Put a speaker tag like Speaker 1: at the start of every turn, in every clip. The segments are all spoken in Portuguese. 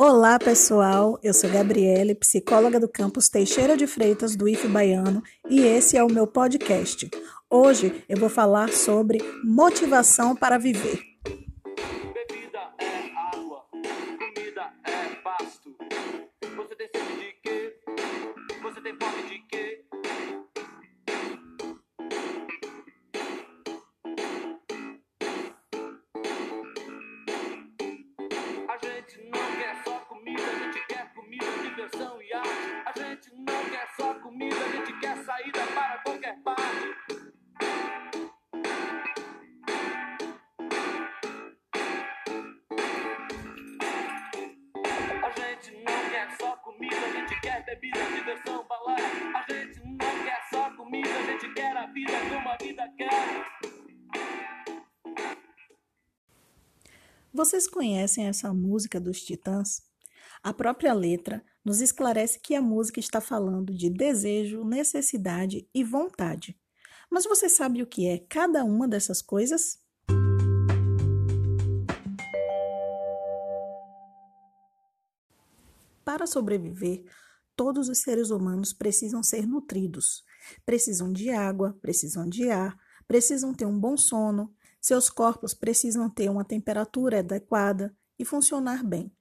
Speaker 1: Olá, pessoal. Eu sou Gabriele, psicóloga do campus Teixeira de Freitas do IF Baiano, e esse é o meu podcast. Hoje eu vou falar sobre motivação para viver.
Speaker 2: Bebida, diversão, balada. A gente não quer só comida, a gente quer a vida como a vida quer.
Speaker 1: Vocês conhecem essa música dos Titãs? A própria letra nos esclarece que a música está falando de desejo, necessidade e vontade. Mas você sabe o que é cada uma dessas coisas? Para sobreviver, todos os seres humanos precisam ser nutridos. Precisam de água, precisam de ar, precisam ter um bom sono, seus corpos precisam ter uma temperatura adequada e funcionar bem.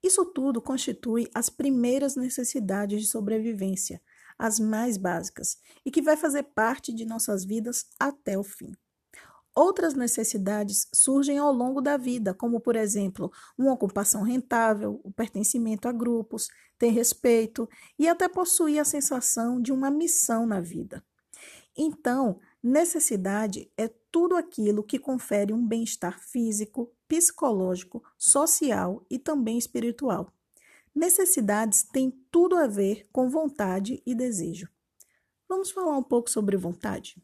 Speaker 1: Isso tudo constitui as primeiras necessidades de sobrevivência, as mais básicas, e que vai fazer parte de nossas vidas até o fim. Outras necessidades surgem ao longo da vida, como, por exemplo, uma ocupação rentável, o pertencimento a grupos, ter respeito e até possuir a sensação de uma missão na vida. Então, necessidade é tudo aquilo que confere um bem-estar físico, psicológico, social e também espiritual. Necessidades têm tudo a ver com vontade e desejo. Vamos falar um pouco sobre vontade?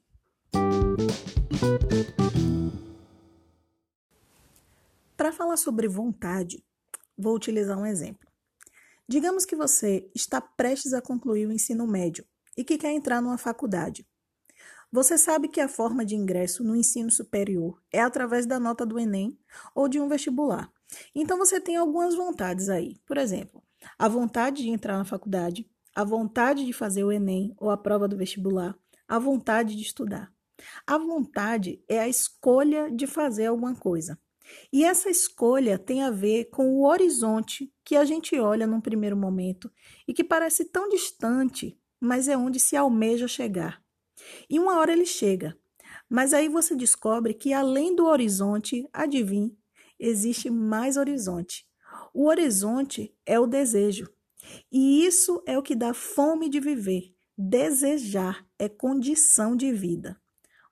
Speaker 1: Para falar sobre vontade, vou utilizar um exemplo. Digamos que você está prestes a concluir o ensino médio e que quer entrar numa faculdade. Você sabe que a forma de ingresso no ensino superior é através da nota do Enem ou de um vestibular. Então você tem algumas vontades aí. Por exemplo, a vontade de entrar na faculdade, a vontade de fazer o Enem ou a prova do vestibular, a vontade de estudar. A vontade é a escolha de fazer alguma coisa. E essa escolha tem a ver com o horizonte que a gente olha num primeiro momento e que parece tão distante, mas é onde se almeja chegar. E uma hora ele chega, mas aí você descobre que além do horizonte, adivinhe, existe mais horizonte. O horizonte é o desejo. E isso é o que dá fome de viver. Desejar é condição de vida.